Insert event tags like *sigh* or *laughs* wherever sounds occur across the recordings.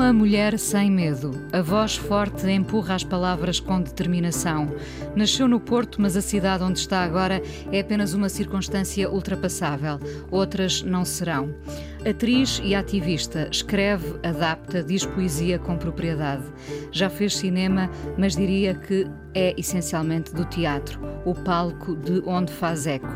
Uma mulher sem medo. A voz forte empurra as palavras com determinação. Nasceu no Porto, mas a cidade onde está agora é apenas uma circunstância ultrapassável. Outras não serão. Atriz e ativista, escreve, adapta, diz poesia com propriedade. Já fez cinema, mas diria que é essencialmente do teatro, o palco de onde faz eco.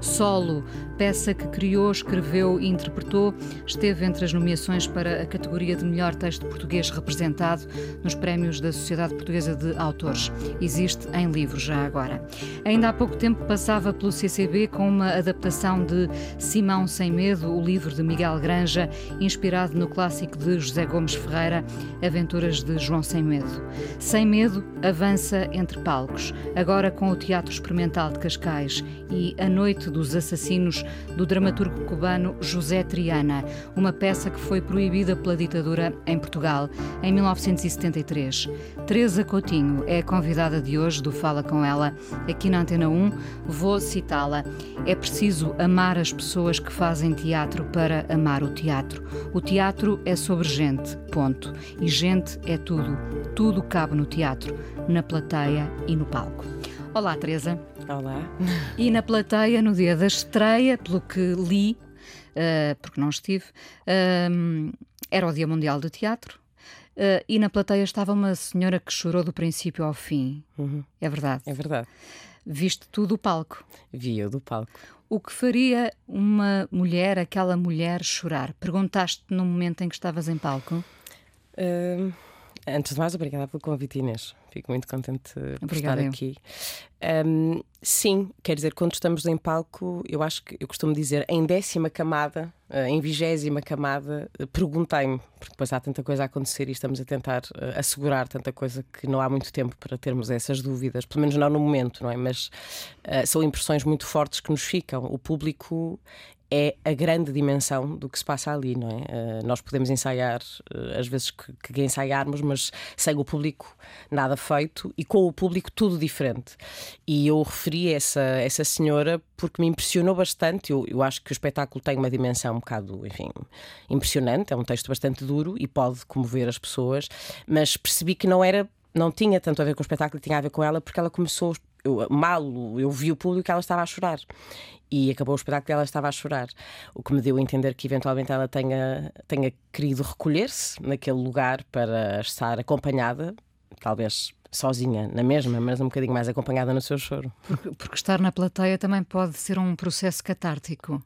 Solo, peça que criou, escreveu e interpretou, esteve entre as nomeações para a categoria de melhor texto português representado nos prémios da Sociedade Portuguesa de Autores. Existe em livro já agora. Ainda há pouco tempo passava pelo CCB com uma adaptação de Simão Sem Medo, o livro de Miguel Granja, inspirado no clássico de José Gomes Ferreira, Aventuras de João Sem Medo. Sem Medo avança entre palcos, agora com o Teatro Experimental de Cascais e A Noite dos Assassinos, do dramaturgo cubano José Triana, uma peça que foi proibida pela ditadura em Portugal em 1973. Teresa Coutinho é a convidada de hoje do Fala Com Ela, aqui na Antena 1. Vou citá-la. É preciso amar as pessoas que fazem teatro para amar o teatro. O teatro é sobre gente, ponto. E gente é tudo. Tudo cabe no teatro, na plateia e no palco. Olá, Teresa. Olá. E na plateia, no dia da estreia, pelo que li, uh, porque não estive, uh, era o Dia Mundial do Teatro. Uh, e na plateia estava uma senhora que chorou do princípio ao fim. Uhum. É verdade. É verdade. Viste tu do palco. Vi eu do palco. O que faria uma mulher, aquela mulher, chorar? Perguntaste no momento em que estavas em palco? Uh, antes de mais, obrigada pelo convite, Inês. Fico muito contente por estar aqui. Um, sim, quer dizer, quando estamos em palco, eu acho que eu costumo dizer em décima camada, uh, em vigésima camada, uh, perguntei-me, porque depois há tanta coisa a acontecer e estamos a tentar uh, assegurar tanta coisa que não há muito tempo para termos essas dúvidas, pelo menos não no momento, não é? Mas são impressões muito fortes que nos ficam. O público é a grande dimensão do que se passa ali, não é? Uh, nós podemos ensaiar, uh, às vezes que, que, ensaiarmos, mas sem o público nada feito e com o público tudo diferente. E eu referi essa, essa senhora porque me impressionou bastante. Eu, eu acho que o espetáculo tem uma dimensão um bocado, enfim, impressionante. É um texto bastante duro e pode comover as pessoas, mas percebi que não era não tinha tanto a ver com o espetáculo, tinha a ver com ela, porque ela começou eu, mal eu vi o público ela estava a chorar e acabou o espetáculo e ela estava a chorar o que me deu a entender que eventualmente ela tenha, tenha querido recolher-se naquele lugar para estar acompanhada talvez sozinha na mesma, mas um bocadinho mais acompanhada no seu choro. Porque, porque, estar na plateia também pode ser um processo catártico.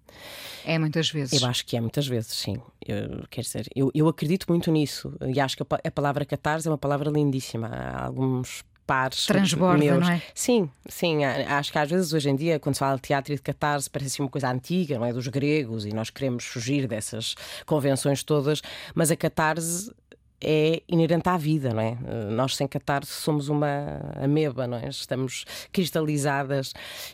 É muitas vezes. Eu acho que é muitas vezes, sim. Eu, quer dizer, eu, eu acredito muito nisso e acho que a, a palavra catarse é uma palavra lindíssima. Há alguns pares Transborda, meus. não é? Sim, sim. Acho que às vezes hoje em dia, quando se fala de teatro e de catarse, parece assim uma coisa antiga, não é? Dos gregos, e nós queremos fugir dessas convenções todas, mas a catarse é inerente à vida, não é? Nós sem catarse somos uma ameba, não é? Estamos cristalizadas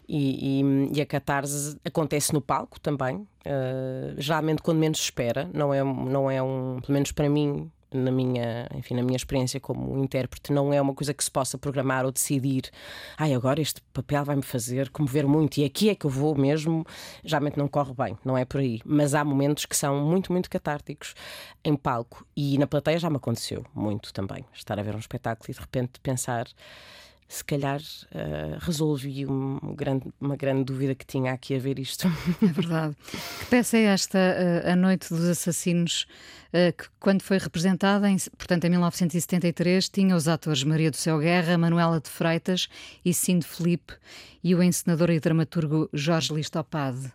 e, e, e a catarse acontece no palco também, uh, geralmente quando menos se espera, não é, não é um, pelo menos para mim, na minha, enfim, na minha experiência como intérprete, não é uma coisa que se possa programar ou decidir. Ai, agora este papel vai-me fazer comover muito e aqui é que eu vou mesmo. Geralmente não corre bem, não é por aí. Mas há momentos que são muito, muito catárticos em palco e na plateia já me aconteceu muito também. Estar a ver um espetáculo e de repente pensar se calhar uh, resolvi um grande, uma grande dúvida que tinha aqui a ver isto. É verdade. Que peça é esta, uh, A Noite dos Assassinos, uh, que quando foi representada, em, portanto em 1973, tinha os atores Maria do Céu Guerra, Manuela de Freitas e Cinde Felipe e o encenador e dramaturgo Jorge Listopade.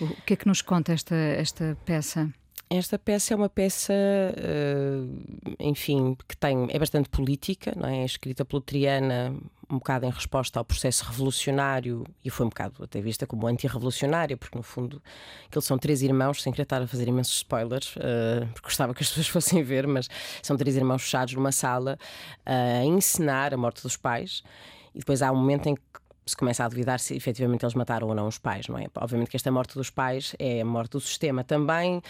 O que é que nos conta esta, esta peça? Esta peça é uma peça, uh, enfim, que tem, é bastante política, não é? é escrita pelo Triana, um bocado em resposta ao processo revolucionário, e foi um bocado até vista como anti-revolucionária, porque no fundo aqueles são três irmãos, sem querer estar a fazer imensos spoilers, uh, porque gostava que as pessoas *laughs* fossem ver, mas são três irmãos fechados numa sala uh, a encenar a morte dos pais, e depois há um momento em que se começa a duvidar se efetivamente eles mataram ou não os pais, não é? Obviamente que esta morte dos pais é a morte do sistema também,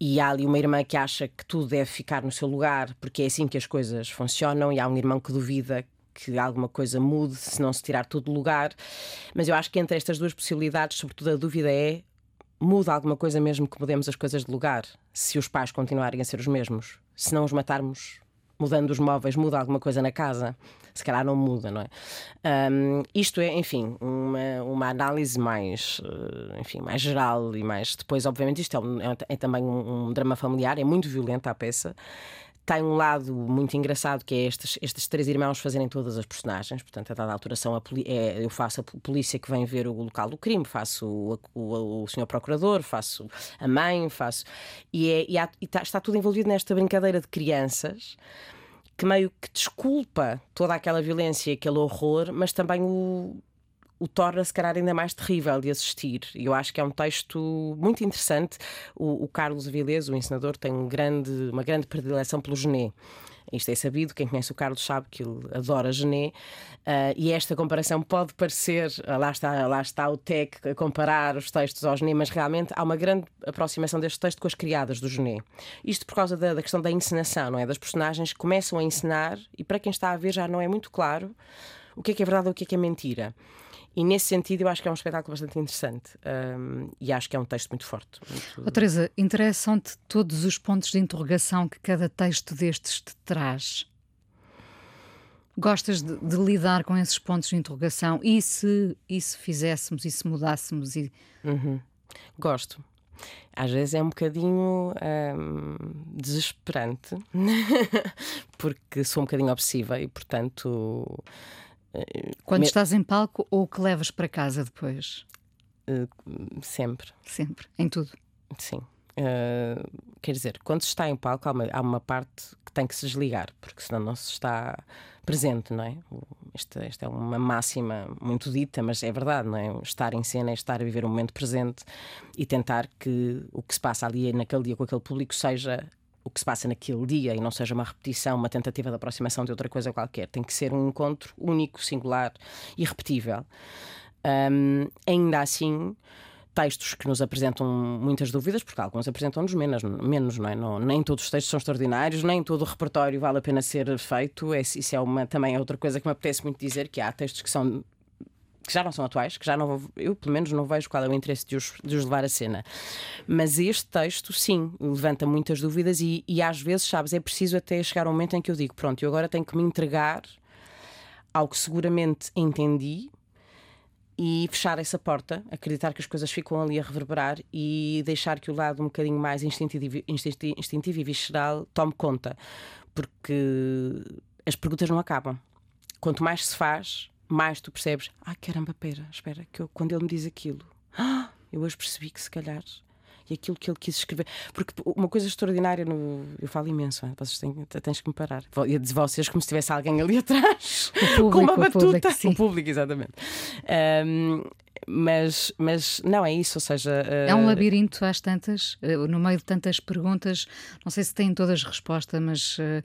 e há ali uma irmã que acha que tudo deve ficar no seu lugar, porque é assim que as coisas funcionam, e há um irmão que duvida que alguma coisa mude se não se tirar tudo do lugar. Mas eu acho que entre estas duas possibilidades, sobretudo a dúvida é muda alguma coisa mesmo que mudemos as coisas de lugar, se os pais continuarem a ser os mesmos. Se não os matarmos mudando os móveis, muda alguma coisa na casa? Se calhar não muda, não é? Um, isto é, enfim, uma, uma análise mais, uh, enfim, mais geral e mais. Depois, obviamente, isto é, um, é, é também um, um drama familiar, é muito violenta a peça tem um lado muito engraçado que é estes, estes três irmãos fazerem todas as personagens. Portanto, a dada altura são a é, eu faço a polícia que vem ver o local do crime, faço o, o, o senhor procurador, faço a mãe, faço. E, é, e, há, e está, está tudo envolvido nesta brincadeira de crianças que meio que desculpa toda aquela violência aquele horror, mas também o o torna se calhar ainda mais terrível de assistir. E eu acho que é um texto muito interessante. O, o Carlos Avilés, o ensinador, tem um grande, uma grande predileção pelo Gené. Isto é sabido, quem conhece o Carlos sabe que ele adora Gené, uh, e esta comparação pode parecer, uh, lá está, lá está o TEC a comparar os textos ao Gené, mas realmente há uma grande aproximação deste texto com as criadas do Gené. Isto por causa da, da questão da encenação, não é? Das personagens que começam a encenar e para quem está a ver já não é muito claro o que é que é verdade ou o que é que é mentira. E nesse sentido, eu acho que é um espetáculo bastante interessante um, e acho que é um texto muito forte. Muito... Oh, Teresa, interessam-te todos os pontos de interrogação que cada texto destes te traz? Gostas de, de, lidar com esses pontos de interrogação? E se, e se fizéssemos, e se mudássemos? E... Uhum. Gosto. Às vezes é um bocadinho hum, desesperante, *laughs* porque sou um bocadinho obsessiva e, portanto, quando estás em palco ou que levas para casa depois? Uh, sempre. Sempre, em tudo. Sim. Uh, quer dizer, quando se está em palco, há uma, há uma, parte que tem que se desligar, porque senão não se está presente, não é? Esta, esta é uma máxima muito dita, mas é verdade, não é? Estar em cena é estar a viver o momento presente e tentar que o que se passa ali naquele dia com aquele público seja o que se passa naquele dia e não seja uma repetição, uma tentativa de aproximação de outra coisa qualquer. Tem que ser um encontro único, singular e repetível. Um, ainda assim, textos que nos apresentam muitas dúvidas, porque alguns apresentam-nos menos, menos não é? Não, nem todos os textos são extraordinários, nem todo o repertório vale a pena ser feito. É, isso é uma, também é outra coisa que me apetece muito dizer, que há textos que são que já não são atuais, que já não eu pelo menos não vejo qual é o interesse de os, de os levar à cena. Mas este texto, sim, levanta muitas dúvidas e, e às vezes, sabes, é preciso até chegar ao momento em que eu digo: pronto, eu agora tenho que me entregar ao que seguramente entendi e fechar essa porta, acreditar que as coisas ficam ali a reverberar e deixar que o lado um bocadinho mais instintivo, instintivo e visceral tome conta, porque as perguntas não acabam. Quanto mais se faz, mais tu percebes, ah, caramba, pera, espera, que eu, quando ele me diz aquilo, ah, eu hoje percebi que se calhar e aquilo que ele quis escrever. Porque uma coisa extraordinária, no, eu falo imenso, hein? vocês têm, tens que me parar. E de vocês como se tivesse alguém ali *laughs* atrás público, com uma batuta. O público, o público exatamente. Um, mas, mas não é isso, ou seja. Uh... É um labirinto às tantas, uh, no meio de tantas perguntas, não sei se têm todas resposta, mas uh,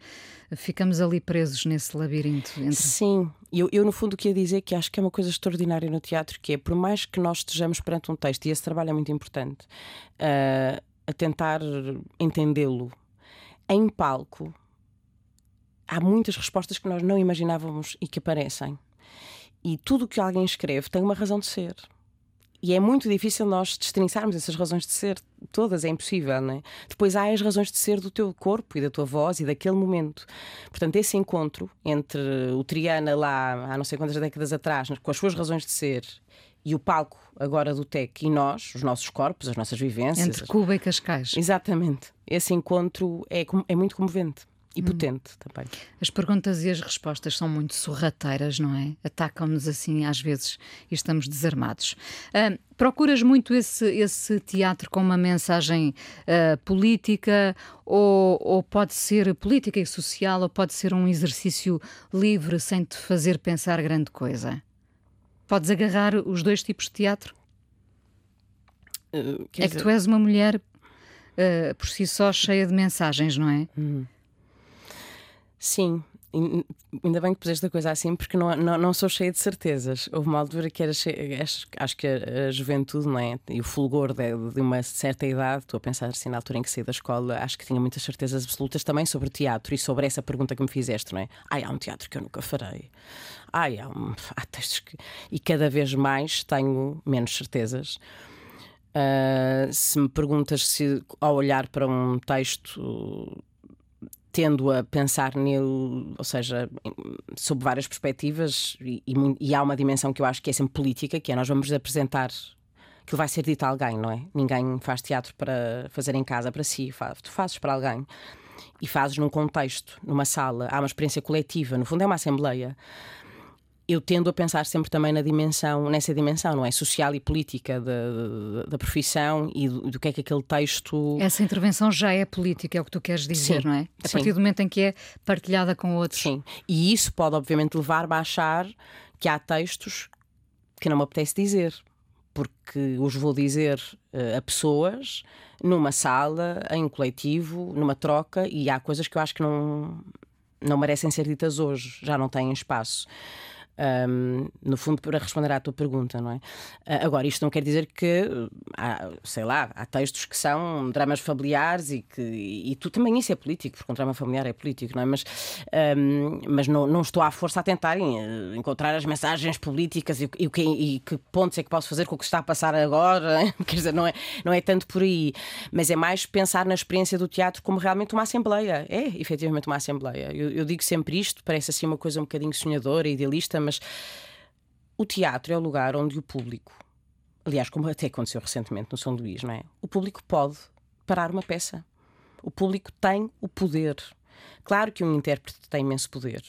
ficamos ali presos nesse labirinto. Entre... Sim, eu, eu no fundo queria dizer que acho que é uma coisa extraordinária no teatro, que é por mais que nós estejamos perante um texto, e esse trabalho é muito importante, a tentar entendê-lo em palco, há muitas respostas que nós não imaginávamos e que aparecem. E tudo o que alguém escreve tem uma razão de ser. E é muito difícil nós destrinçarmos essas razões de ser, todas, é impossível, não é? Depois há as razões de ser do teu corpo e da tua voz e daquele momento. Portanto, esse encontro entre o Triana lá há não sei quantas décadas atrás, com as suas razões de ser, e o palco agora do TEC e nós, os nossos corpos, as nossas vivências. Entre Cuba e Cascais. Exatamente. Esse encontro é, é muito comovente. E potente também. As perguntas e as respostas são muito sorrateiras, não é? Atacam-nos assim às vezes e estamos desarmados. Uh, procuras muito esse, esse teatro com uma mensagem uh, política, ou, ou pode ser política e social, ou pode ser um exercício livre sem te fazer pensar grande coisa? Podes agarrar os dois tipos de teatro? Uh, é que tu és uma mulher uh, por si só cheia de mensagens, não é? Uhum. Sim, ainda bem que puseste a coisa assim, porque não, não, não sou cheia de certezas. Houve uma altura que era cheia, acho, que a, a, juventude não é? e o fulgor de, de, uma certa idade, estou a pensar assim na altura em que saí da escola, acho que tinha muitas certezas absolutas também sobre teatro e sobre essa pergunta que me fizeste, não é? Ai, há um teatro que eu nunca farei. Ai, há, um, há textos que. E cada vez mais tenho menos certezas. Uh, se me perguntas se ao olhar para um texto tendo a pensar nele, ou seja, sob várias perspectivas, e, e, há uma dimensão que eu acho que é sempre política, que é nós vamos apresentar que vai ser dito a alguém, não é? Ninguém faz teatro para fazer em casa para si, tu fazes para alguém. E fazes num contexto, numa sala, há uma experiência coletiva, no fundo é uma assembleia eu tendo a pensar sempre também na dimensão, nessa dimensão, não é? Social e política da, da profissão e do, do, que é que aquele texto. Essa intervenção já é política, é o que tu queres dizer, sim, não é? A sim. partir do momento em que é partilhada com outros. Sim. E isso pode, obviamente, levar-me a achar que há textos que não me apetece dizer. Porque os vou dizer uh, a pessoas numa sala, em um coletivo, numa troca, e há coisas que eu acho que não, não merecem ser ditas hoje, já não têm espaço um, no fundo, para responder à tua pergunta, não é? Uh, agora, isto não quer dizer que, há, sei lá, há textos que são dramas familiares e que e, tu também isso é político, porque um drama familiar é político, não é? Mas, um, mas não, não estou à força a tentar encontrar as mensagens políticas e, e, e, que pontos é que posso fazer com o que está a passar agora, *laughs* quer dizer, não é, não é tanto por aí, mas é mais pensar na experiência do teatro como realmente uma assembleia. É, efetivamente, uma assembleia. Eu, eu digo sempre isto, parece assim uma coisa um bocadinho sonhadora, idealista, mas o teatro é o lugar onde o público, aliás, como até aconteceu recentemente no São Luís, não é? O público pode parar uma peça. O público tem o poder. Claro que um intérprete tem imenso poder,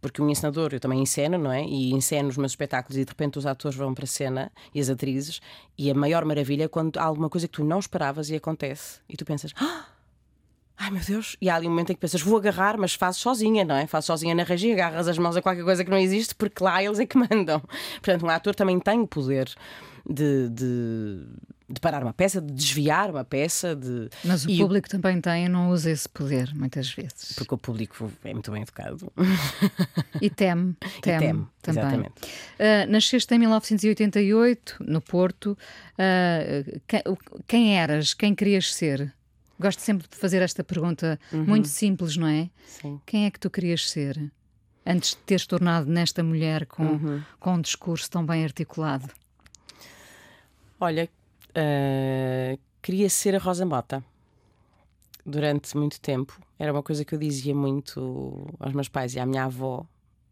porque um encenador, eu também enceno, não é? E enceno os meus espetáculos e de repente os atores vão para a cena e as atrizes, e a maior maravilha é quando há alguma coisa que tu não esperavas e acontece, e tu pensas, ah! Ai meu Deus, e há ali um momento em que pensas, vou agarrar, mas fazes sozinha, não é? Fazes sozinha na regia, agarras as mãos a qualquer coisa que não existe, porque lá eles é que *laughs* mandam. Portanto, um ator também tem o poder de, de, de parar uma peça, de desviar uma peça. De... Mas o e público o... também tem e não usa esse poder, muitas vezes. Porque o público é muito bem educado. E teme, teme, *laughs* e teme também. Exatamente. Uh, nasceste em 1988, no Porto. Uh, quem, quem eras? Quem querias ser? Gosto sempre de fazer esta pergunta uhum. muito simples, não é? Sim. Quem é que tu querias ser antes de teres tornado nesta mulher com, uhum. com um discurso tão bem articulado? Olha, uh, queria ser a Rosa Mota durante muito tempo. Era uma coisa que eu dizia muito aos meus pais e à minha avó,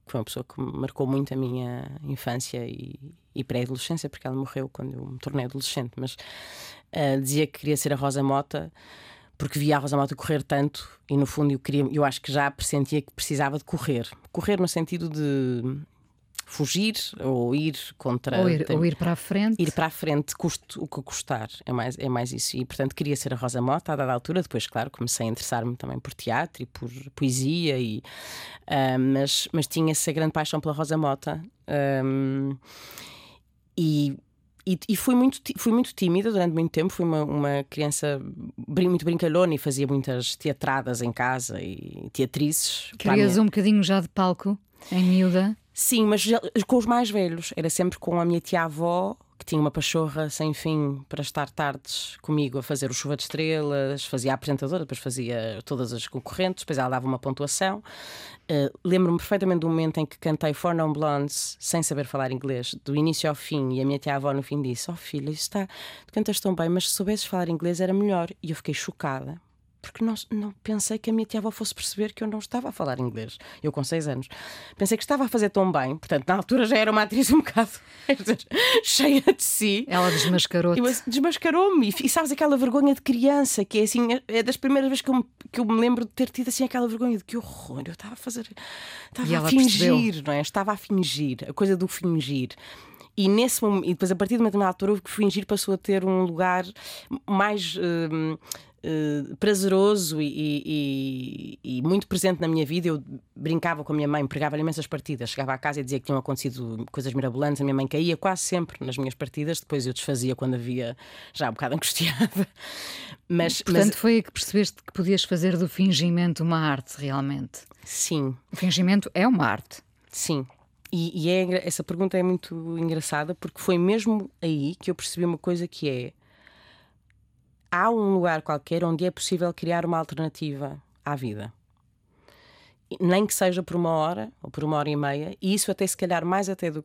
que foi uma pessoa que marcou muito a minha infância e, e pré-adolescência, porque ela morreu quando eu me tornei adolescente. Mas uh, dizia que queria ser a Rosa Mota porque via a Rosa Mota correr tanto e no fundo eu queria, eu acho que já pressentia que precisava de correr. Correr no sentido de fugir ou ir contra ou ir, tem, ou ir para a frente. Ir para a frente custe o que custar. É mais é mais isso. E portanto queria ser a Rosa Mota a dada altura. Depois claro comecei a interessar-me também por teatro e por poesia e uh, mas mas tinha essa grande paixão pela Rosa Mota um, e e, e, fui, muito, fui muito tímida durante muito tempo. Fui uma, uma criança muito brincalhona e fazia muitas teatradas em casa e teatrices. Querias um bocadinho já de palco, em miúda? Sim, mas com os mais velhos. Era sempre com a minha tia-avó, que tinha uma pachorra sem fim para estar tardes comigo a fazer o Chuva de Estrelas, fazia a apresentadora, depois fazia todas as concorrentes, depois ela dava uma pontuação. Uh, Lembro-me perfeitamente do momento em que cantei For Non Blondes sem saber falar inglês, do início ao fim, e a minha tia-avó no fim disse: Oh filha, está, tu cantas tão bem, mas se soubesses falar inglês era melhor. E eu fiquei chocada. Porque não, não pensei que a minha tia-avó fosse perceber que eu não estava a falar inglês. Eu com seis anos. Pensei que estava a fazer tão bem, portanto, na altura já era uma atriz um bocado *laughs* cheia de si. Ela desmascarou-te. Desmascarou-me. E, sabes aquela vergonha de criança, que é assim, é, é das primeiras vezes que eu, me, que eu me lembro de ter tido assim aquela vergonha de que horror, eu estava a fazer. Estava a fingir, percebeu. não é? Estava a fingir, a coisa do fingir. E nesse momento, e depois a partir de uma determinada altura, o fingir passou a ter um lugar mais. Uh, Uh, prazeroso e, e, e, muito presente na minha vida. Eu brincava com a minha mãe, pregava-lhe imensas partidas. Chegava à casa e dizia que tinham acontecido coisas mirabolantes. A minha mãe caía quase sempre nas minhas partidas. Depois eu desfazia quando havia já um bocado *laughs* angustiada. Mas, Portanto, mas... foi que percebeste que podias fazer do fingimento uma arte, realmente. Sim. O fingimento é uma arte. Sim. E, e é, essa pergunta é muito engraçada porque foi mesmo aí que eu percebi uma coisa que é há um lugar qualquer onde é possível criar uma alternativa à vida. Nem que seja por uma hora ou por uma hora e meia, e isso até se calhar mais até do,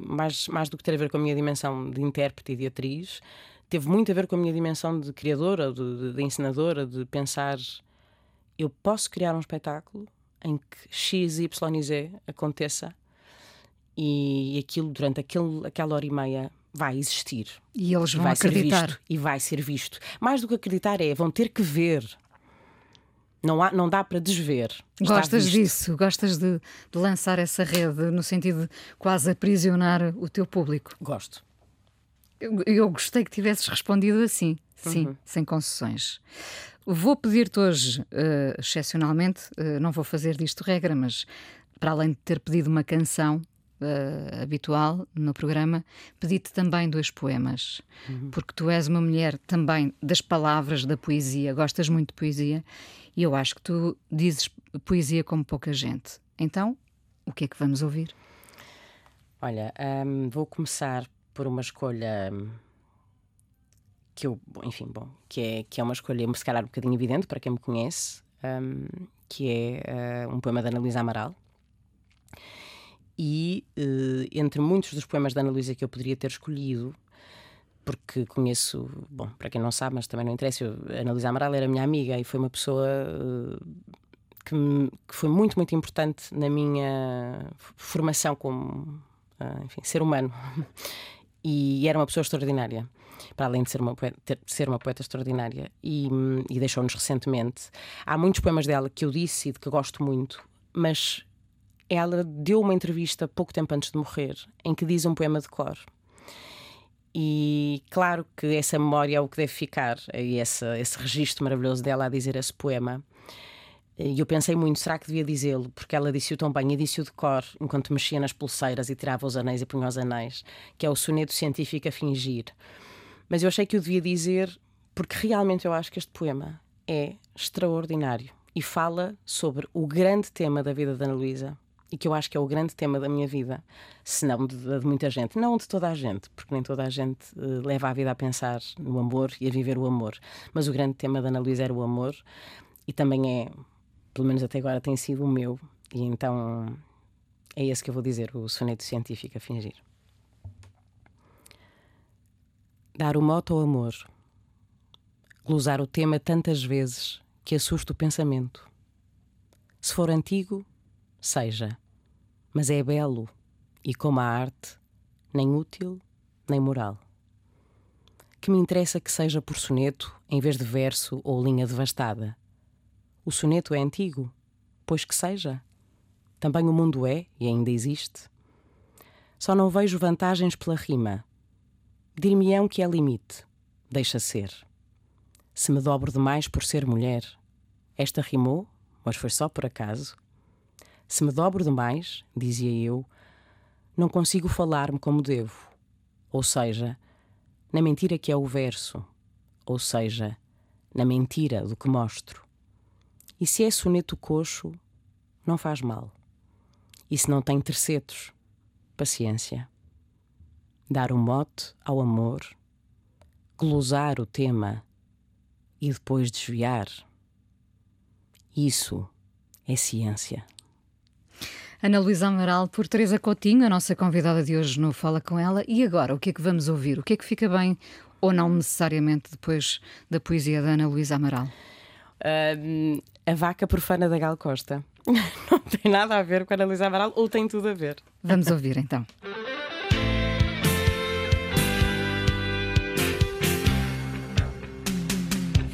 mais, mais do que ter a ver com a minha dimensão de intérprete e de atriz, teve muito a ver com a minha dimensão de criadora, de, de, ensinadora, de pensar eu posso criar um espetáculo em que X, Y e Z aconteça e aquilo durante aquele, aquela hora e meia vai existir. E eles vão vai acreditar. Ser visto, e vai ser visto. Mais do que acreditar é, vão ter que ver. Não, há, não dá para desver. Gostas disso? Gostas de, de, lançar essa rede no sentido de quase aprisionar o teu público? Gosto. Eu, eu gostei que tivesses respondido assim, sim, uhum. sem concessões. Vou pedir-te hoje, uh, excepcionalmente, uh, não vou fazer disto regra, mas para além de ter pedido uma canção, uh, habitual no programa, pedi-te também dois poemas, uhum. porque tu és uma mulher também das palavras, da poesia, gostas muito de poesia, e eu acho que tu dizes poesia como pouca gente. Então, o que é que vamos ouvir? Olha, um, vou começar por uma escolha que eu, enfim, bom, que é, que é uma escolha, se calhar, um bocadinho evidente para quem me conhece, um, que é uh, um poema da Ana Luísa Amaral, e uh, entre muitos dos poemas da Ana Luísa que eu poderia ter escolhido, porque conheço, bom, para quem não sabe, mas também não interessa, a Ana Luísa Amaral era minha amiga e foi uma pessoa uh, que, me, que, foi muito, muito importante na minha formação como uh, enfim, ser humano. *laughs* e era uma pessoa extraordinária, para além de ser uma poeta, ter, ser uma poeta extraordinária, e, e deixou-nos recentemente. Há muitos poemas dela que eu disse e de que gosto muito, mas ela deu uma entrevista pouco tempo antes de morrer, em que diz um poema de cor. E claro que essa memória é o que deve ficar, e esse, esse registro maravilhoso dela a dizer esse poema. E eu pensei muito, será que devia dizê-lo? Porque ela disse-o tão bem, e disse-o de cor, enquanto mexia nas pulseiras e tirava os anéis e punha os anéis, que é o soneto científico a fingir. Mas eu achei que o devia dizer porque realmente eu acho que este poema é extraordinário e fala sobre o grande tema da vida da Ana Luísa, e que eu acho que é o grande tema da minha vida, se não de, de, muita gente, não de toda a gente, porque nem toda a gente uh, leva a vida a pensar no amor e a viver o amor. Mas o grande tema da Ana Luísa era o amor e também é, pelo menos até agora, tem sido o meu, e então é esse que eu vou dizer, o soneto científico a fingir. Dar o moto ao amor, glosar o tema tantas vezes que assusta o pensamento. Se for antigo, seja mas é belo e, como a arte, nem útil nem moral. Que me interessa que seja por soneto em vez de verso ou linha devastada. O soneto é antigo, pois que seja. Também o mundo é e ainda existe. Só não vejo vantagens pela rima. Dir-me-ão que é limite. Deixa ser. Se me dobro demais por ser mulher, esta rimou, mas foi só por acaso. Se me dobro demais, dizia eu, não consigo falar-me como devo. Ou seja, na mentira que é o verso, ou seja, na mentira do que mostro. E se é soneto coxo, não faz mal. E se não tem tercetos, paciência. Dar um mote ao amor, glosar o tema e depois desviar. Isso é ciência. Ana Luísa Amaral por Teresa Coutinho, a nossa convidada de hoje no Fala Com Ela. E agora, o que é que vamos ouvir? O que é que fica bem ou não necessariamente depois da poesia da Ana Luísa Amaral? Uh, a vaca profana da Gal Costa. *laughs* Não tem nada a ver com a Ana Amaral ou tem tudo a ver? Vamos ouvir então.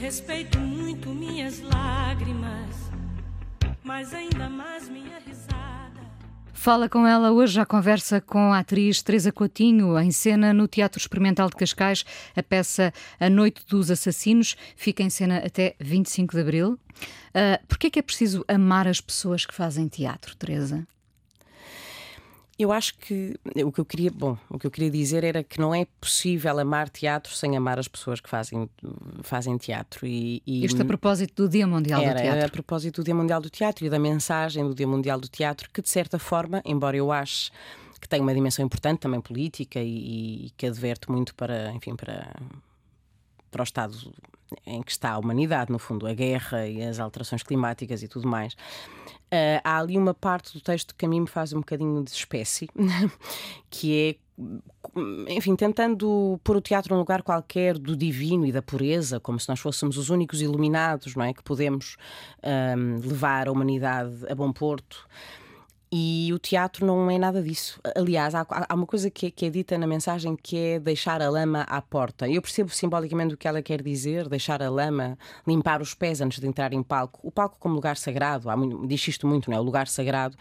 Respeito muito minhas lágrimas, mas ainda mais minha risada. Fala com ela hoje, à conversa com a atriz Teresa Coutinho, em cena no Teatro Experimental de Cascais. A peça A Noite dos Assassinos fica em cena até 25 de Abril. Uh, é que é preciso amar as pessoas que fazem teatro, Teresa? Eu acho que o que eu queria, bom, o que eu queria dizer era que não é possível amar teatro sem amar as pessoas que fazem, fazem teatro. E, e Isto a propósito do Dia Mundial era, do Teatro. Era a propósito do Dia Mundial do Teatro e da mensagem do Dia Mundial do Teatro, que de certa forma, embora eu ache que tem uma dimensão importante também política e, e que adverte muito para, enfim, para, para o estado em que está a humanidade, no fundo, a guerra e as alterações climáticas e tudo mais. Uh, há ali uma parte do texto que a mim me faz um bocadinho de espécie, *laughs* que é enfim, tentando pôr o teatro num lugar qualquer do divino e da pureza, como se nós fôssemos os únicos iluminados, não é? Que podemos um, levar a humanidade a bom porto. E o teatro não é nada disso. Aliás, há, há uma coisa que é, que é, dita na mensagem que é deixar a lama à porta. Eu percebo simbolicamente o que ela quer dizer, deixar a lama, limpar os pés antes de entrar em palco. O palco como lugar sagrado, há diz isto muito, não é? O lugar sagrado.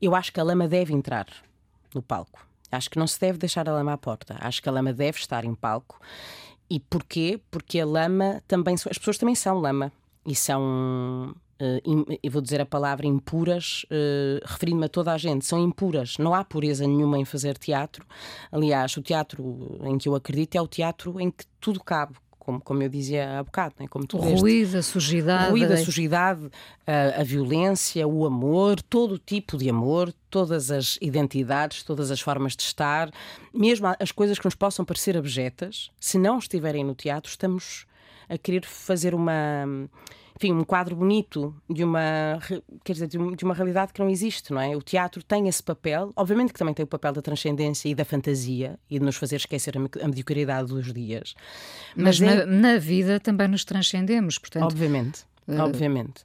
Eu acho que a lama deve entrar no palco. Acho que não se deve deixar a lama à porta. Acho que a lama deve estar em palco. E porquê? Porque a lama também. As pessoas também são lama. E são uh, eu vou dizer a palavra impuras, uh, referindo-me a toda a gente, são impuras. Não há pureza nenhuma em fazer teatro. Aliás, o teatro em que eu acredito é o teatro em que tudo cabe. Como, como eu dizia há bocado, né? como tu o ruído, a sujidade. O ruído, a sujidade, a, a violência, o amor, todo o tipo de amor, todas as identidades, todas as formas de estar, mesmo as coisas que nos possam parecer abjetas, se não estiverem no teatro, estamos a querer fazer uma enfim, um quadro bonito de uma, quer dizer, de uma realidade que não existe, não é? O teatro tem esse papel, obviamente que também tem o papel da transcendência e da fantasia e de nos fazer esquecer a mediocridade dos dias. Mas, Mas é... na, na, vida também nos transcendemos, portanto. Obviamente, uh... obviamente.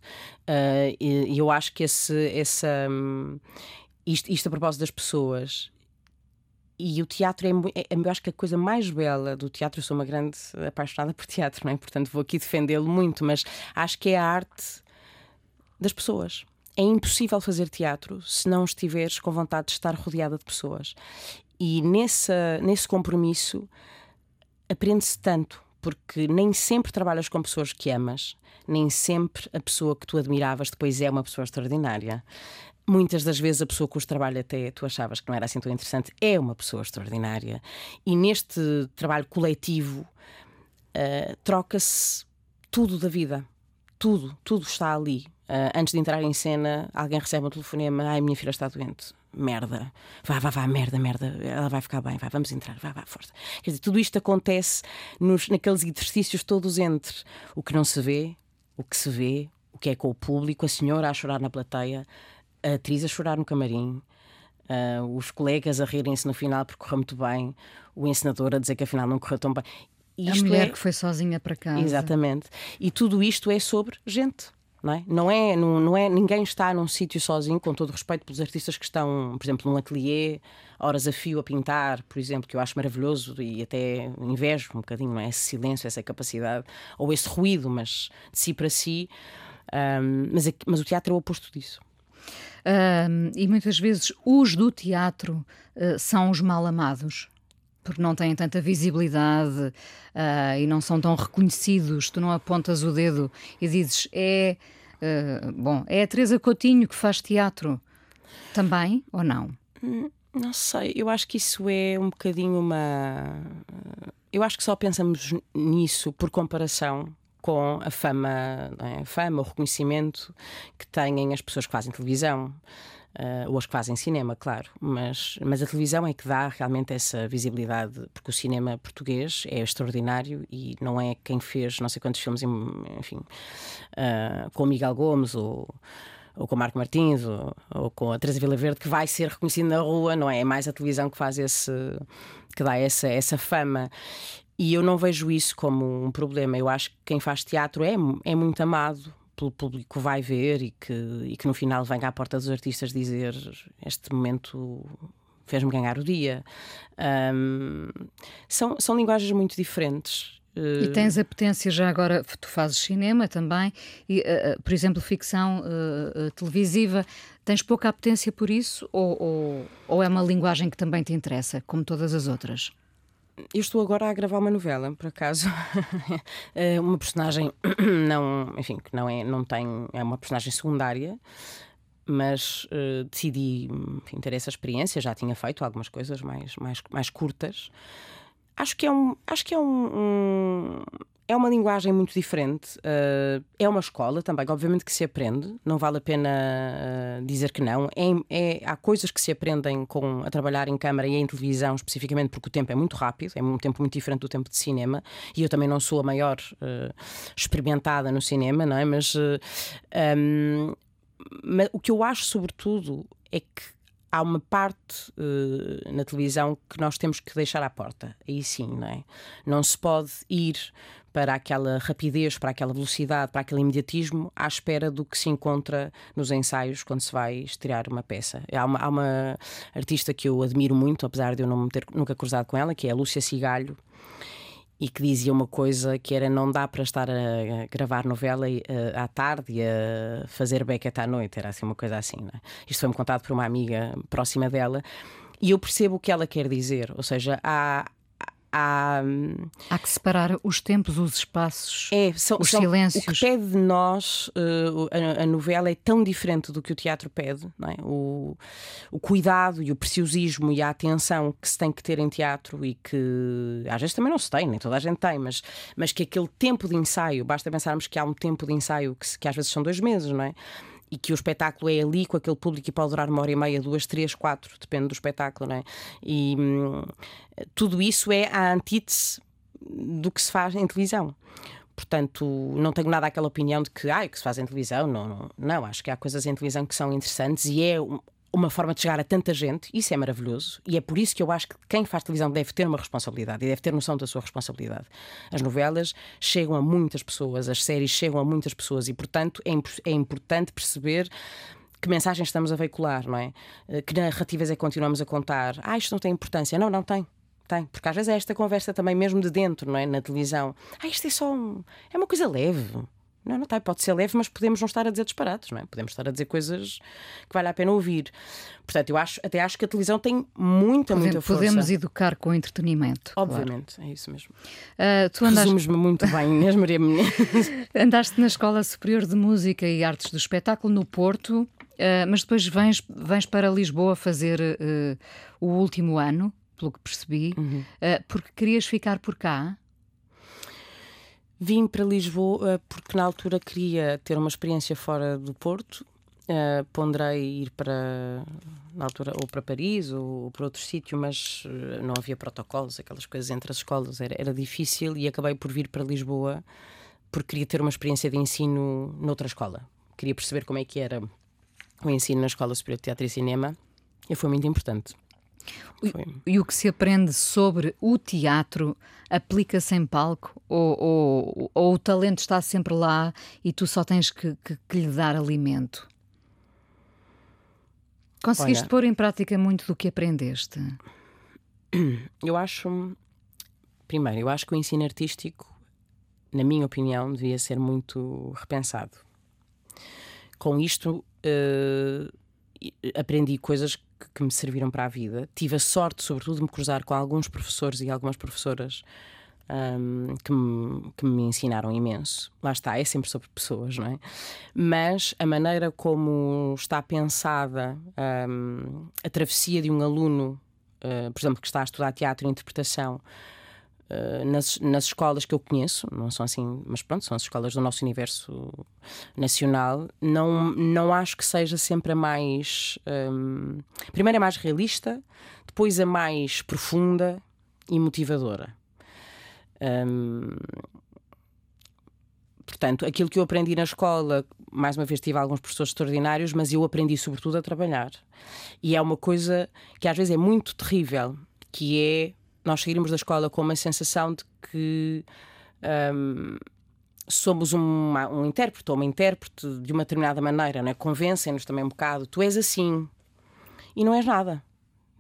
Uh, e, eu acho que esse, essa. Um, isto, isto a propósito das pessoas e o teatro é, é, eu acho que a coisa mais bela do teatro, eu sou uma grande apaixonada por teatro, não é? portanto vou aqui defendê-lo muito, mas acho que é a arte das pessoas. É impossível fazer teatro se não estiveres com vontade de estar rodeada de pessoas. E nessa, nesse compromisso aprende-se tanto, porque nem sempre trabalhas com pessoas que amas, nem sempre a pessoa que tu admiravas depois é uma pessoa extraordinária. Muitas das vezes a pessoa cujo trabalho até tu achavas que não era assim tão interessante é uma pessoa extraordinária. E neste trabalho coletivo uh, troca-se tudo da vida. Tudo, tudo está ali. Uh, antes de entrar em cena, alguém recebe um telefonema: Ai, minha filha está doente. Merda, vá, vá, vá, merda, merda, ela vai ficar bem, vá, vamos entrar, vá, vá, força. Quer dizer, tudo isto acontece nos, naqueles exercícios todos entre o que não se vê, o que se vê, o que é com o público, a senhora a chorar na plateia, a atriz a chorar no camarim, uh, os colegas a rirem-se no final porque correu muito bem, o encenador a dizer que afinal não correu tão bem. Isto a mulher é... que foi sozinha para casa. Exatamente. E tudo isto é sobre gente. Não é? Não, é, não, não é ninguém está num sítio sozinho, com todo o respeito pelos artistas que estão, por exemplo, num ateliê, horas a fio a pintar, por exemplo, que eu acho maravilhoso e até invejo um bocadinho, não é? Esse silêncio, essa capacidade, ou esse ruído, mas de si para si. Um, mas, mas o teatro é o oposto disso. Uh, e muitas vezes os do teatro uh, são os mal amados. Porque não têm tanta visibilidade uh, e não são tão reconhecidos. Tu não apontas o dedo e dizes: é. Ah, bom, é a Teresa Coutinho que faz teatro. Também ou não? Hum, não sei, eu acho que isso é um bocadinho uma. Eu acho que só pensamos nisso por comparação com a fama, é? a fama, o reconhecimento que têm as pessoas que fazem televisão. Uh, ou as que fazem cinema, claro, mas, mas a televisão é que dá realmente essa visibilidade, porque o cinema português é extraordinário e não é quem fez não sei quantos filmes, enfim, uh, com o Miguel Gomes ou, ou com o Marco Martins ou, ou com a Teresa Vila Verde que vai ser reconhecido na rua, não é? É mais a televisão que faz esse, que dá essa, essa fama. E eu não vejo isso como um problema. Eu acho que quem faz teatro é, é muito amado pelo público vai ver e que, e que no final venha à porta dos artistas dizer este momento fez-me ganhar o dia. Um, são, são linguagens muito diferentes. E tens a potência já agora, tu fazes cinema também, e, uh, por exemplo, ficção uh, televisiva, tens pouca apetência por isso ou, ou, ou, é uma linguagem que também te interessa, como todas as outras? Eu estou agora a gravar uma novela, por acaso. *laughs* é uma personagem *coughs* não, enfim, que não é, não tem, é uma personagem secundária, mas uh, decidi enfim, ter essa experiência. Já tinha feito algumas coisas mais, mais, mais curtas. Acho que é um, acho que é um, um é uma linguagem muito diferente. Uh, é uma escola também, obviamente que se aprende, não vale a pena uh, dizer que não. É, é, há coisas que se aprendem com, a trabalhar em câmara e em televisão, especificamente porque o tempo é muito rápido, é um tempo muito diferente do tempo de cinema. E eu também não sou a maior uh, experimentada no cinema, não é? Mas, um, mas o que eu acho, sobretudo, é que há uma parte uh, na televisão que nós temos que deixar à porta. Aí sim, não é? Não se pode ir para aquela rapidez, para aquela velocidade, para aquele imediatismo, à espera do que se encontra nos ensaios quando se vai estrear uma peça. Há uma, há uma artista que eu admiro muito, apesar de eu não me ter nunca cruzado com ela, que é a Lúcia Cigalho e que dizia uma coisa que era não dá para estar a gravar novela uh, à tarde e a fazer Beckett à noite, era assim uma coisa assim. É? Isto foi-me contado por uma amiga próxima dela e eu percebo o que ela quer dizer, ou seja, há, há. Há que separar os tempos, os espaços, é, são, os são, silêncios. O que pede de nós, uh, a, a, novela é tão diferente do que o teatro pede. Não é? o, o cuidado e o preciosismo e a atenção que se tem que ter em teatro e que às vezes também não se tem, nem toda a gente tem, mas, mas que aquele tempo de ensaio, basta pensarmos que há um tempo de ensaio que, que às vezes são dois meses, não é? E que o espetáculo é ali com aquele público e pode durar uma hora e meia, duas, três, quatro, depende do espetáculo, não é? E hum, tudo isso é a antítese do que se faz em televisão. Portanto, não tenho nada aquela opinião de que, ah, que se faz em televisão. Não, não, não, acho que há coisas em televisão que são interessantes e é uma forma de chegar a tanta gente, isso é maravilhoso, e é por isso que eu acho que quem faz televisão deve ter uma responsabilidade e deve ter noção da sua responsabilidade. As novelas chegam a muitas pessoas, as séries chegam a muitas pessoas e, portanto, é, é importante perceber que mensagens estamos a veicular, não é? Eh, que narrativas é que continuamos a contar? Ah, isto não tem importância. Não, não tem. Tem, porque às vezes é esta conversa também mesmo de dentro, não é? Na televisão. Ah, isto é só um... é uma coisa leve. Não, não tem, pode ser leve, mas podemos não estar a dizer disparados, não é? Podemos estar a dizer coisas que vale a pena ouvir. Portanto, eu acho, até acho que a televisão tem muita, muita força. Podemos educar com entretenimento. Obviamente, claro. é isso mesmo. Uh, tu andaste... Resumes-me muito bem, Inês Maria Menezes. *laughs* Andaste na Escola Superior de Música e Artes do Espetáculo, no Porto, uh, mas depois vens, vens para Lisboa fazer uh, o último ano, pelo que percebi, uhum. porque querias ficar por cá. Vim para Lisboa porque na altura queria ter uma experiência fora do Porto. Uh, ponderei ir para na altura ou para Paris ou, ou para outro sítio, mas uh, não havia protocolos, aquelas coisas entre as escolas era, era difícil e acabei por vir para Lisboa porque queria ter uma experiência de ensino noutra escola. Queria perceber como é que era o ensino na Escola Superior de Teatro e Cinema e foi muito importante. E o que se aprende sobre o teatro aplica-se em palco? Ou, ou, ou, o talento está sempre lá e tu só tens que, que, que lhe dar alimento? Conseguiste Olha, pôr em prática muito do que aprendeste? *clears throat* Eu acho. Primeiro, eu acho que o ensino artístico, na minha opinião, devia ser muito repensado. Com isto, uh, aprendi coisas que, que, me serviram para a vida. Tive a sorte, sobretudo, de me cruzar com alguns professores e algumas professoras um, que, me, que, me, ensinaram imenso. Lá está, é sempre sobre pessoas, não é? Mas a maneira como está pensada um, a travessia de um aluno, uh, por exemplo, que está a estudar teatro e interpretação eh, nas, nas escolas que eu conheço, não são assim, mas pronto, são as escolas do nosso universo nacional, não, não acho que seja sempre a mais. Um, primeiro é mais realista, depois a mais profunda e motivadora. Um, portanto, aquilo que eu aprendi na escola, mais uma vez tive alguns professores extraordinários, mas eu aprendi sobretudo a trabalhar. E é uma coisa que às vezes é muito terrível, que é nós sairmos da escola com uma sensação de que um, somos uma, um intérprete ou uma intérprete de uma determinada maneira, não é? convencem-nos também um bocado, tu és assim e não és nada.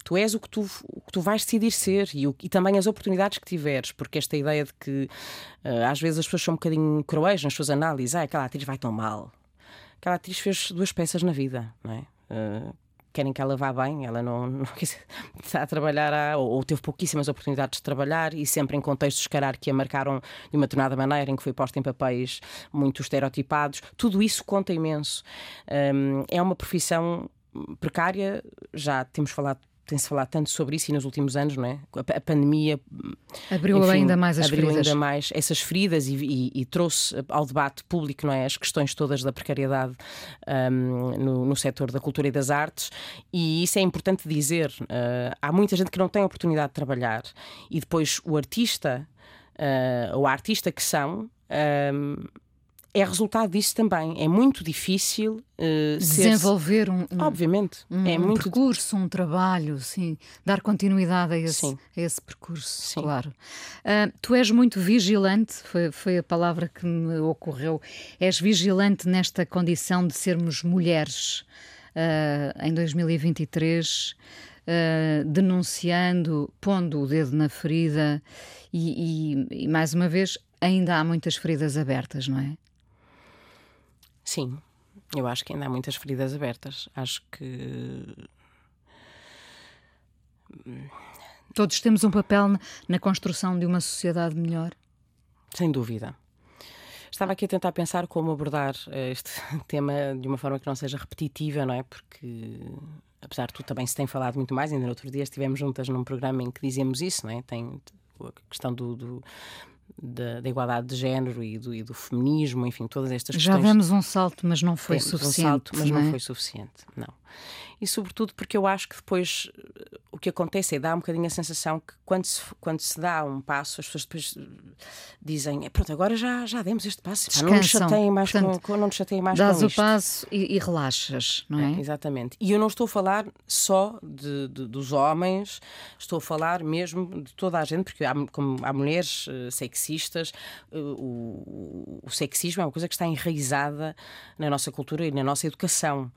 Tu és o que tu, o que tu vais decidir ser e, o, e também as oportunidades que tiveres, porque esta ideia de que uh, às vezes as pessoas são um bocadinho cruéis nas suas análises, ah, aquela atriz vai tão mal. Aquela atriz fez duas peças na vida, não é? Uh, querem que ela vá bem, ela não, *laughs* não está a trabalhar ou, ou, teve pouquíssimas oportunidades de trabalhar e sempre em contextos carar que a marcaram de uma determinada maneira, em que foi posta em papéis muito estereotipados. Tudo isso conta imenso. Um, é uma profissão precária, já temos falado tem-se falado tanto sobre isso e nos últimos anos, não é? A, pandemia abriu enfim, ainda mais as abriu feridas. ainda mais essas feridas e, e, e, trouxe ao debate público, não é? As questões todas da precariedade um, no, no setor da cultura e das artes, e isso é importante dizer. Uh, há muita gente que não tem oportunidade de trabalhar e depois o artista uh, ou a artista que são. Um, é resultado disso também. É muito difícil uh, desenvolver um, um, obviamente um, é um muito percurso, um trabalho, sim, dar continuidade a esse, a esse percurso, sim. claro. Uh, tu és muito vigilante, foi, foi a palavra que me ocorreu. És vigilante nesta condição de sermos mulheres uh, em 2023. Uh, denunciando, pondo o dedo na ferida e, e, e, mais uma vez, ainda há muitas feridas abertas, não é? Sim, eu acho que ainda há muitas feridas abertas. Acho que. Todos temos um papel na construção de uma sociedade melhor? Sem dúvida. Estava aqui a tentar pensar como abordar eh, este *laughs* tema de uma forma que não seja repetitiva, não é? Porque, apesar de tudo, também se tem falado muito mais. Ainda no outro dia estivemos juntas num programa em que dizemos isso, não é? Tem a questão do, do da, da, igualdade de género e do, e do, feminismo, enfim, todas estas Já questões. Já demos um salto, mas não foi Temos suficiente. Um salto, mas não, não é? foi suficiente, não e sobretudo porque eu acho que depois o que acontece é dar um bocadinho a sensação que quando se, quando se dá um passo, as pessoas depois dizem, pronto, agora já, já demos este passo, Pá, não nos chateiem mais, Portanto, com, não nos chateiem mais dás o passo e, e, relaxas, não é? é? Exatamente. E eu não estou a falar só de, de, dos homens, estou a falar mesmo de toda a gente, porque há, como há mulheres uh, sexistas, o, o sexismo é uma coisa que está enraizada na nossa cultura e na nossa educação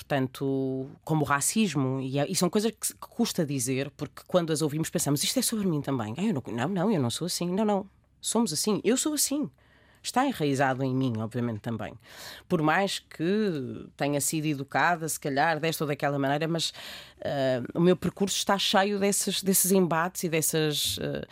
portanto, como o racismo, e, e são coisas que, que, custa dizer, porque quando as ouvimos pensamos, isto é sobre mim também. Ah, não, não, não, eu não sou assim. Não, não, somos assim, eu sou assim. Está enraizado em mim, obviamente, também. Por mais que tenha sido educada, se calhar, desta ou daquela maneira, mas uh, o meu percurso está cheio desses, desses embates e dessas. Uh,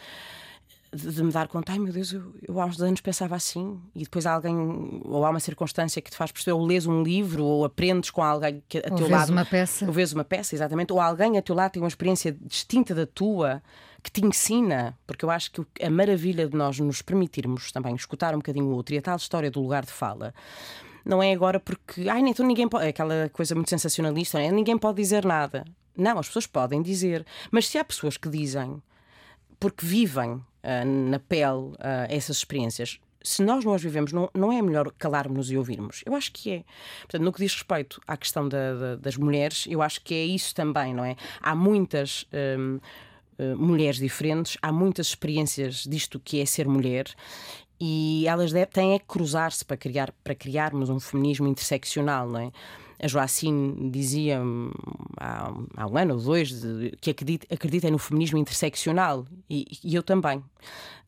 de, de, me dar conta, ai meu Deus, eu, eu, há uns anos pensava assim, e depois há alguém, ou há uma circunstância que te faz perceber, ou lês um livro, ou aprendes com alguém que a ou teu vês lado. uma peça. Ou vês uma peça, exatamente, ou alguém a teu lado tem uma experiência distinta da tua que te ensina, porque eu acho que a maravilha de nós nos permitirmos também escutar um bocadinho o outro e a tal história do lugar de fala. Não é agora porque, ai, então ninguém pode. Aquela coisa muito sensacionalista, é? Ninguém pode dizer nada. Não, as pessoas podem dizer. Mas se há pessoas que dizem porque vivem na pele uh, essas experiências. Se nós não as vivemos, não, não é melhor calarmos-nos e ouvirmos? Eu acho que é. Portanto, no que diz respeito à questão da, da, das mulheres, eu acho que é isso também, não é? Há muitas. Um, Uh, mulheres diferentes, há muitas experiências disto que é ser mulher e elas têm que cruzar-se para, criar, para criarmos um feminismo interseccional, não é? A Joacine dizia hum, há, há, um ano ou dois de, que acredita, acredita no feminismo interseccional e, e eu também.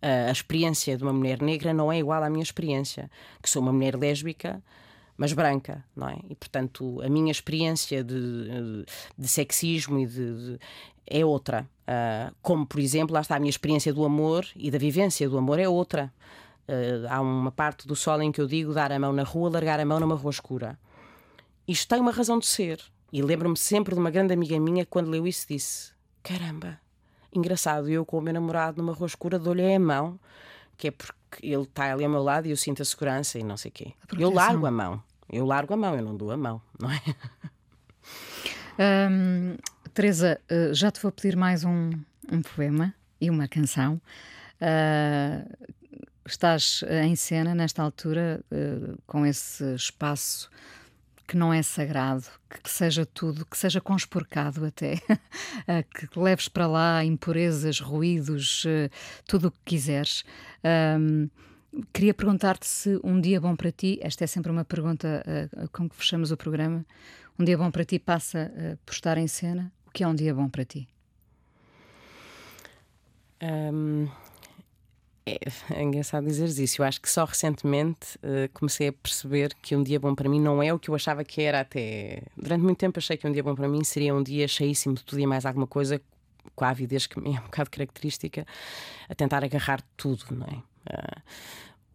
a experiência de uma mulher negra não é igual à minha experiência, que sou uma mulher lésbica mas branca, não é? E portanto a minha experiência de, de sexismo e de, de é outra. Uh, como por exemplo, lá está a minha experiência do amor e da vivência do amor é outra. Uh, há uma parte do sol em que eu digo dar a mão na rua, largar a mão numa rua escura. Isto tem uma razão de ser. E lembro-me sempre de uma grande amiga minha que, quando leu isso, disse: Caramba, engraçado, eu com o meu namorado numa rua escura dou-lhe a mão, que é porque ele está ali ao meu lado e eu sinto a segurança e não sei o quê. Eu largo a mão, eu largo a mão, eu não dou a mão, não é? Hum, Teresa, eh, já te vou pedir mais um, um poema e uma canção. Uh, estás em cena nesta altura, uh, com esse espaço que não é sagrado, que, que seja tudo, que seja conspurcado até, *laughs* que leves para lá impurezas, ruídos, uh, tudo o que quiseres. Um, queria perguntar-te se um dia bom para ti, esta é sempre uma pergunta uh, com que fechamos o programa, um dia bom para ti passa uh, por estar em cena. O que é um dia bom para ti? Um, é, *laughs* é, engraçado dizeres isso. Eu acho que só recentemente uh, comecei a perceber que um dia bom para mim não é o que eu achava que era até. Durante muito tempo achei que um dia bom para mim seria um dia cheíssimo de tudo e mais alguma coisa, com a avidez que me é um *laughs* bocado característica, a tentar agarrar tudo, não é? Uh,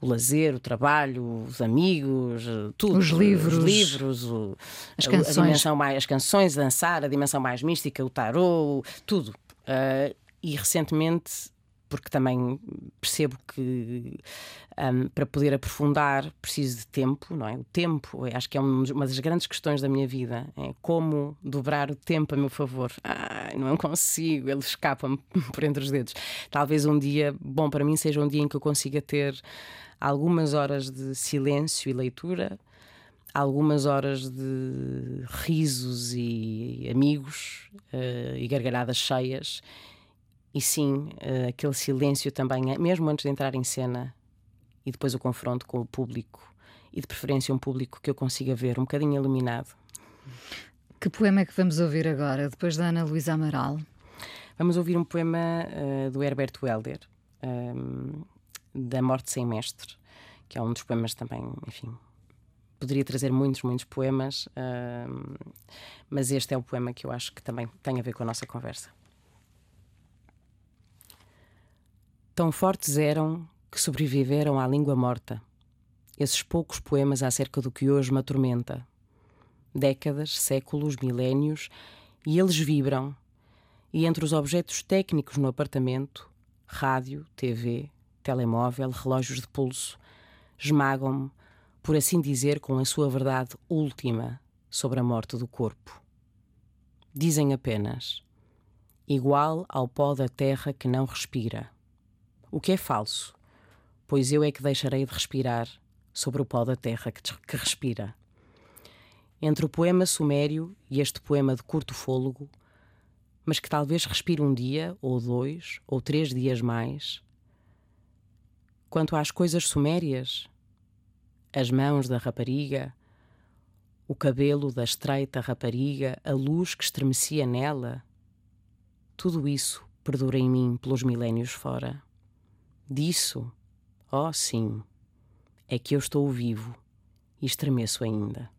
o lazer, o trabalho, os amigos, tudo. Os livros, os livros o, as canções. A, a dimensão mais, as canções, dançar, a dimensão mais mística, o tarô, tudo. Uh, e recentemente porque também percebo que um, para poder aprofundar preciso de tempo, não é? O tempo, acho que é uma das grandes questões da minha vida, é como dobrar o tempo a meu favor. Não consigo, ele escapa-me *laughs* por entre os dedos. Talvez um dia bom para mim seja um dia em que eu consiga ter algumas horas de silêncio e leitura, algumas horas de risos e amigos uh, e gargalhadas cheias e sim, uh, aquele silêncio também, é, mesmo antes de entrar em cena e depois o confronto com o público, e de preferência um público que eu consiga ver um bocadinho iluminado. Que poema é que vamos ouvir agora, depois da Ana Luísa Amaral? Vamos ouvir um poema uh, do Herberto Helder, um, ehm, da Morte Sem Mestre, que é um dos poemas também, enfim, poderia trazer muitos, muitos poemas, uh, mas este é o poema que eu acho que também tem a ver com a nossa conversa. Tão fortes eram que sobreviveram à língua morta. Esses poucos poemas acerca do que hoje me atormenta. Décadas, séculos, milénios, e eles vibram. E entre os objetos técnicos no apartamento rádio, TV, telemóvel, relógios de pulso esmagam-me, por assim dizer, com a sua verdade última sobre a morte do corpo. Dizem apenas: igual ao pó da terra que não respira o que é falso, pois eu é que deixarei de respirar sobre o pó da terra que, que respira. Entre o poema sumério e este poema de curto fôlego, mas que talvez respire um dia, ou dois, ou três dias mais. Quanto às coisas sumérias, as mãos da rapariga, o cabelo da estreita rapariga, a luz que estremecia nela, tudo isso perdura em mim pelos milénios fora. Disso, oh sim, é que eu estou vivo e estremeço ainda.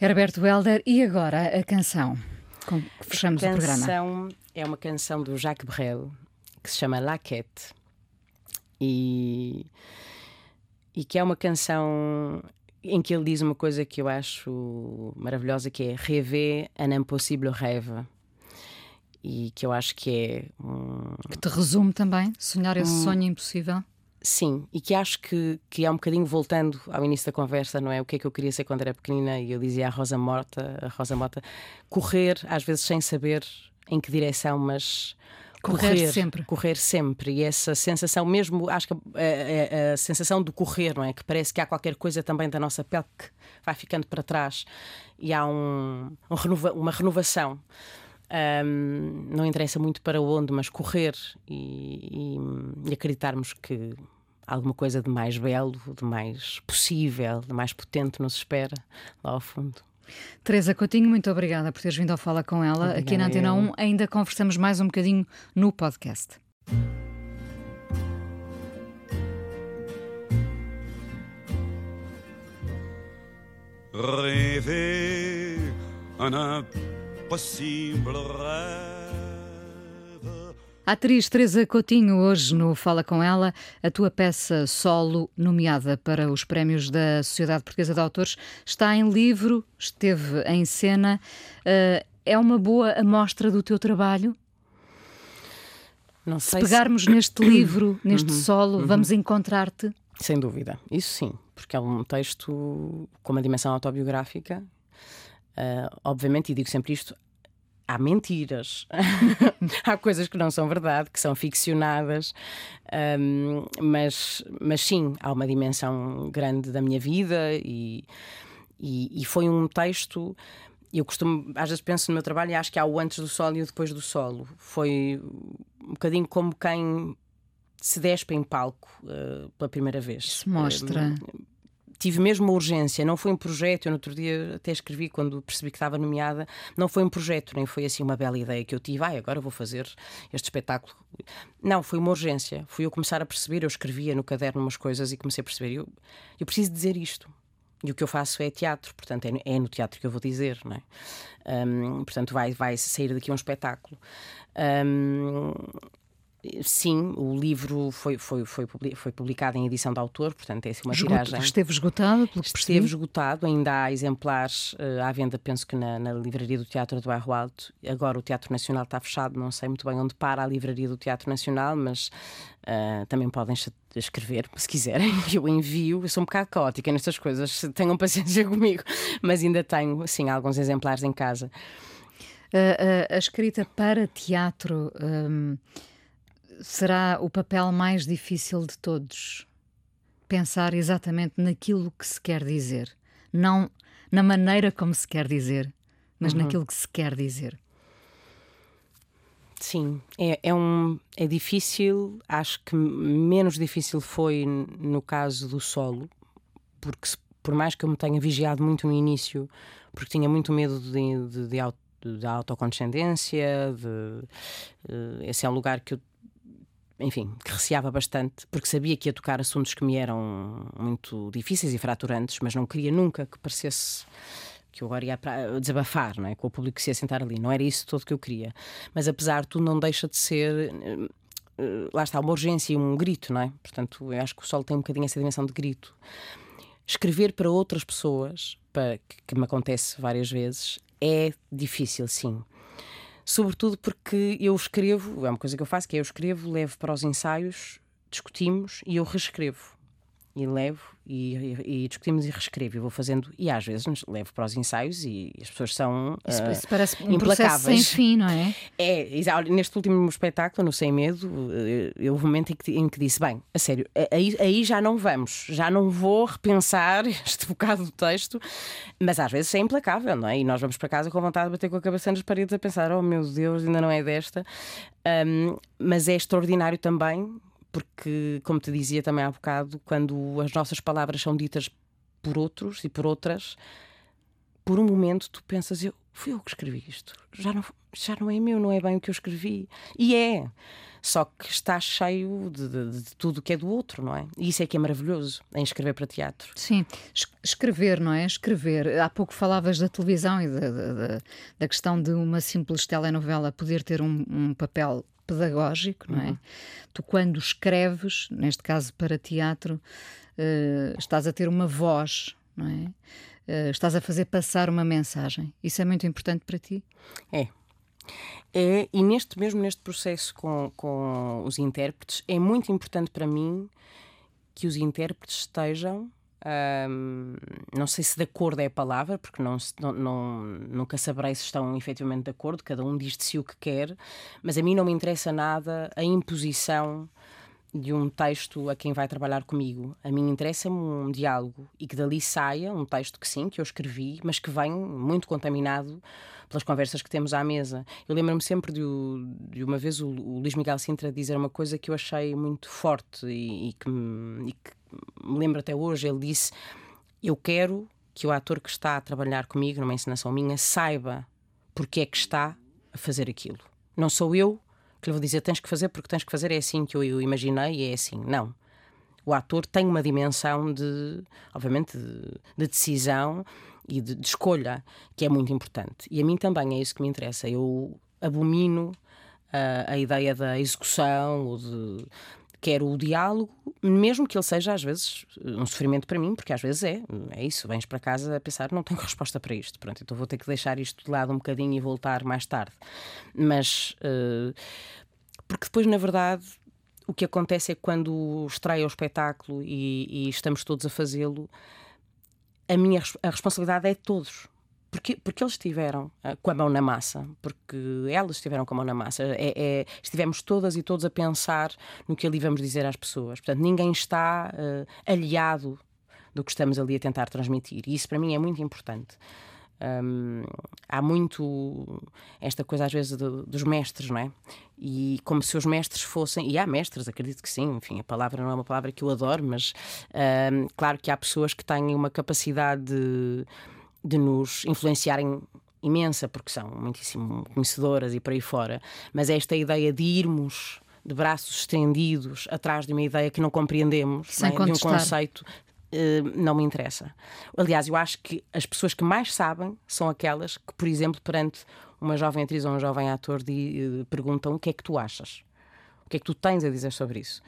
Herberto Helder, e agora a canção com que fechamos a o programa? A canção é uma canção do Jacques Brel que se chama Laquette e, e que é uma canção em que ele diz uma coisa que eu acho maravilhosa que é Rêver un impossible rêve e que eu acho que é um... que te resume também sonhar esse um... sonho impossível Sim, e que acho que, que é um bocadinho voltando ao início da conversa, não é? O que é que eu queria ser quando era pequenina e eu dizia a Rosa Morta, a Rosa Mota, correr, às vezes sem saber em que direção, mas correr, correr sempre. Correr sempre. E essa sensação, mesmo, acho que a, a, a, sensação do correr, não é? Que parece que há qualquer coisa também da nossa pele que vai ficando para trás e há um, um renova, uma renovação. Um, não interessa muito para onde, mas correr e, e, e, acreditarmos que alguma coisa de mais belo, de mais possível, de mais potente nos espera lá ao fundo. Teresa Coutinho, muito obrigada por teres vindo ao Fala com ela. Obrigada Aqui na Antena 1 ainda conversamos mais um bocadinho no podcast. Rêver impossible rêve. A atriz Teresa Coutinho, hoje no Fala Com Ela, a tua peça solo, nomeada para os prémios da Sociedade Portuguesa de Autores, está em livro, esteve em cena. Uh, é uma boa amostra do teu trabalho? Não se pegarmos se... neste livro, *coughs* neste uhum, solo, uhum. vamos encontrar-te? Sem dúvida, isso sim, porque é um texto com uma dimensão autobiográfica Uh, obviamente, e digo sempre isto, há mentiras, *laughs* há coisas que não são verdade, que são ficcionadas, um, mas, mas sim, há uma dimensão grande da minha vida e, E, e foi um texto eu costumo, às vezes penso no meu trabalho e acho que há o antes do solo e o depois do solo. Foi um bocadinho como quem se despe em palco uh, pela primeira vez. Se mostra. Uh, tive mesmo uma urgência, não foi um projeto. Eu no outro dia até escrevi quando percebi que estava nomeada. Não foi um projeto, nem foi assim uma bela ideia que eu tive. Ai, agora vou fazer este espetáculo. Não, foi uma urgência. Fui eu começar a perceber. Eu escrevia no caderno umas coisas e comecei a perceber. Eu, eu preciso dizer isto. E o que eu faço é teatro, portanto é, é no teatro que eu vou dizer, não é? Um, portanto vai, vai sair daqui um espetáculo. Um, Sim, o livro foi, foi, foi, foi publicado em edição de autor, portanto é assim uma tiragem. Esteve esgotado, pelo que Esteve esgotado, ainda há exemplares uh, à venda, penso que na, na, livraria do Teatro do Bairro Alto. Agora o Teatro Nacional está fechado, não sei muito bem onde para a livraria do Teatro Nacional, mas uh, também podem escrever, se quiserem, *laughs* eu envio. Eu sou um bocado caótica nestas coisas, *laughs* tenham paciência *laughs* comigo, mas ainda tenho, sim, alguns exemplares em casa. Uh, a escrita para teatro. Um será o papel mais difícil de todos. Pensar exatamente naquilo que se quer dizer. Não na maneira como se quer dizer, mas uhum. naquilo que se quer dizer. Sim, é, é, um, é difícil, acho que menos difícil foi no caso do solo, porque se, por mais que eu me tenha vigiado muito no início, porque tinha muito medo de, de, de, de autocondescendência, de, uh, esse é um lugar que eu enfim, que receava bastante, porque sabia que ia tocar assuntos que me eram muito difíceis e fraturantes, mas não queria nunca que parecesse que eu agora ia desabafar, não é? Com o público que se ia sentar ali. Não era isso todo que eu queria. Mas apesar de tudo, não deixa de ser. Eh, eh, lá está, uma urgência e um grito, não é? Portanto, eu acho que o sol tem um bocadinho essa dimensão de grito. Escrever para outras pessoas, para, que me acontece várias vezes, é difícil, sim sobretudo porque eu escrevo, é uma coisa que eu faço, que é eu escrevo, levo para os ensaios, discutimos e eu reescrevo e levo e, e, e, discutimos e reescrevo e vou fazendo e às vezes levo para os ensaios e as pessoas são isso, uh, parece um implacáveis. sem fim, não é? É, neste último espetáculo, no Sem Medo, eu houve um momento em que, em que disse, bem, a sério, aí, aí já não vamos, já não vou repensar *laughs* este bocado do texto, mas às vezes é implacável, não é? E nós vamos para casa com vontade de bater com a cabeça nas paredes a pensar, oh meu Deus, ainda não é desta. Um, mas é extraordinário também porque, como te dizia também há bocado, quando as nossas palavras são ditas por outros e por outras, por um momento tu pensas, eu fui eu que escrevi isto, já não, já não é meu, não é bem o que eu escrevi. E é, só que está cheio de, de, de tudo que é do outro, não é? E isso é que é maravilhoso em escrever para teatro. Sim, escrever, não é? Escrever. Há pouco falavas da televisão e da, da, da questão de uma simples telenovela poder ter um, um papel pedagógico, não é? Uhum. Tu, quando escreves, neste caso para teatro, uh, estás a ter uma voz, não é? Uh, estás a fazer passar uma mensagem. Isso é muito importante para ti? É. É, e neste mesmo neste processo com, com os intérpretes, é muito importante para mim que os intérpretes estejam um, não sei se de acordo é a palavra, porque não, não, nunca saberei se estão efetivamente de acordo, cada um diz de si o que quer, mas a mim não me interessa nada a imposição de um texto a quem vai trabalhar comigo. A mim interessa-me um diálogo e que dali saia um texto que sim, que eu escrevi, mas que vem muito contaminado pelas conversas que temos à mesa. Eu lembro-me sempre de, de, uma vez o, o Luís Miguel Sintra dizer uma coisa que eu achei muito forte e, e, que, e que me lembro até hoje. Ele disse: Eu quero que o ator que está a trabalhar comigo numa encenação minha saiba porque é que está a fazer aquilo. Não sou eu que lhe vou dizer tens que fazer porque tens que fazer, é assim que eu, eu imaginei e é assim. Não. O ator tem uma dimensão de, obviamente, de, de decisão e de, de, escolha que é muito importante. E a mim também é isso que me interessa. Eu abomino uh, a ideia da execução ou de, quero o diálogo, mesmo que ele seja às vezes um sofrimento para mim, porque às vezes é, é isso, vens para casa a pensar, não tenho *laughs* resposta para isto, pronto, então vou ter que deixar isto de lado um bocadinho e voltar mais tarde. Mas, uh, porque depois, na verdade, o que acontece é que quando estreia o espetáculo e, e estamos todos a fazê-lo, a minha a responsabilidade é de todos porque, porque eles estiveram uh, com a mão na massa, porque elas estiveram com a mão na massa. É, é, estivemos todas e todos a pensar no que ali vamos dizer às pessoas. Portanto, ninguém está uh, aliado do que estamos ali a tentar transmitir. E isso para mim é muito importante. Um, há muito esta coisa às vezes dos mestres, não é? E como se os mestres fossem, e há mestres, acredito que sim, enfim, a palavra não é uma palavra que eu adoro, mas um, claro que há pessoas que têm uma capacidade de, de nos influenciarem imensa, porque são muitíssimo conhecedoras e por aí fora, mas esta ideia de irmos de braços estendidos atrás de uma ideia que não compreendemos, Sem não é? de um conceito Uh, não me interessa. Aliás, eu acho que as pessoas que mais sabem são aquelas que, por exemplo, perante uma jovem atriz ou um jovem ator, de, uh, perguntam o que é que tu achas? O que é que tu tens a dizer sobre isso?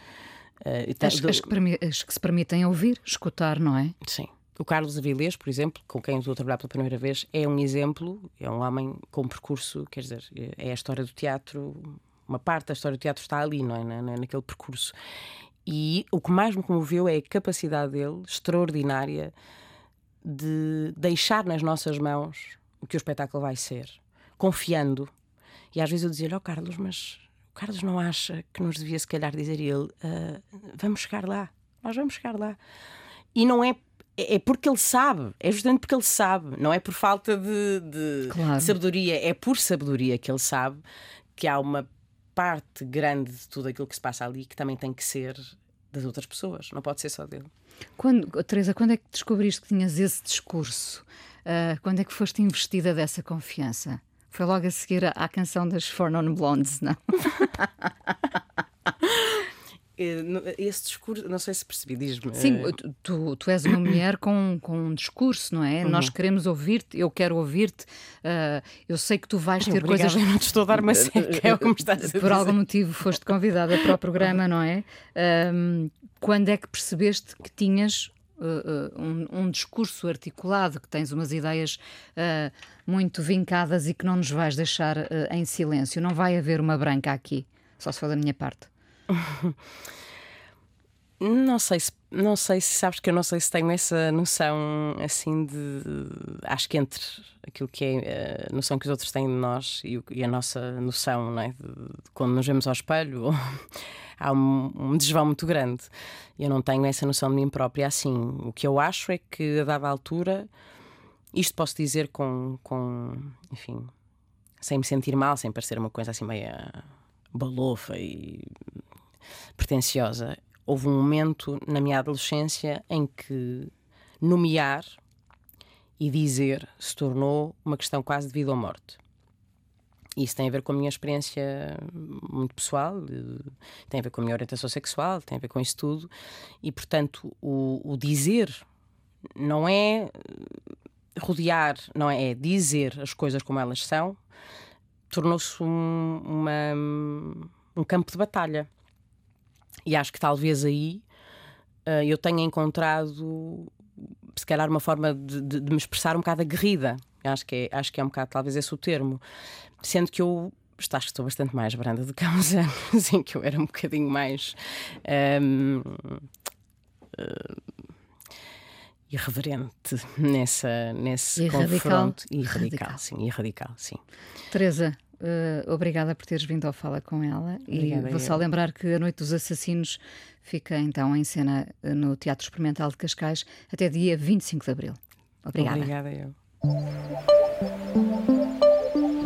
Uh, as, do... as, que as, que se permitem ouvir, escutar, não é? Sim. O Carlos Avilés, por exemplo, com quem estou a trabalhar pela primeira vez, é um exemplo, é um homem com percurso, quer dizer, é a história do teatro, uma parte da história do teatro está ali, não é? Na, naquele percurso. E o que mais me comoveu é a capacidade dele, extraordinária, de deixar nas nossas mãos o que o espetáculo vai ser, confiando. E às vezes eu dizia-lhe, oh Carlos, mas o Carlos não acha que nos devia se calhar dizer ele, uh, vamos chegar lá, nós vamos chegar lá. E não é é porque ele sabe, é justamente porque ele sabe, não é por falta de, de, claro. sabedoria, é por sabedoria que ele sabe que há uma parte grande de tudo aquilo que se passa ali que também tem que ser das outras pessoas, não pode ser só dele. Quando, Teresa, quando é que descobriste que tinhas esse discurso? Uh, quando é que foste investida dessa confiança? Foi logo a seguir à canção das Four Non Blondes, não? *laughs* Eh, esse discurso, não sei se percebi, diz-me. Sim, tu, tu és uma mulher com, com um discurso, não é? Uhum. Nós queremos ouvir-te, eu quero ouvir-te. Uh, eu sei que tu vais ter Obrigada, coisas. *laughs* não te estou a dar uma seca, é como estás a dizer. Por algum motivo foste convidada para o programa, não é? Um, quando é que percebeste que tinhas Uh, um, um, discurso articulado, que tens umas ideias uh, muito vincadas e que não nos vais deixar em silêncio. Não vai haver uma branca aqui, só se for da minha parte. *laughs* Não sei se não sei se sabes que eu não sei se tenho essa noção assim de acho que entre aquilo que é a noção que os outros têm de nós e, e a nossa noção não é? de, de quando nos vemos ao espelho *laughs* há um, um, desvão muito grande eu não tenho essa noção de mim própria assim o que eu acho é que a dada altura isto posso dizer com, com enfim sem me sentir mal sem parecer uma coisa assim meia balofa e pretenciosa. Houve um momento na minha adolescência em que nomear e dizer se tornou uma questão quase de vida ou morte. Isso tem a ver com a minha experiência muito pessoal, tem a ver com a minha orientação sexual, tem a ver com isso tudo. E, portanto, o, o dizer não é rodear, não é, é dizer as coisas como elas são, tornou-se um, um campo de batalha. E acho que talvez aí uh, eu tenha encontrado, se calhar, uma forma de, de, de, me expressar um bocado aguerrida. Acho que, é, acho que é um bocado, talvez, esse o termo. Sendo que eu acho que estou bastante mais branda do que há uns *laughs* anos, em que eu era um bocadinho mais. Um, uh, irreverente nessa, nesse e confronto. Radical. E radical, radical, sim, e radical, sim. Teresa, Uh, obrigada por teres vindo ao Fala com ela. Obrigada, e vou só lembrar que A Noite dos Assassinos fica então em cena eh, no Teatro Experimental de Cascais até dia 25 de Abril. Obrigada. Obrigada, eu.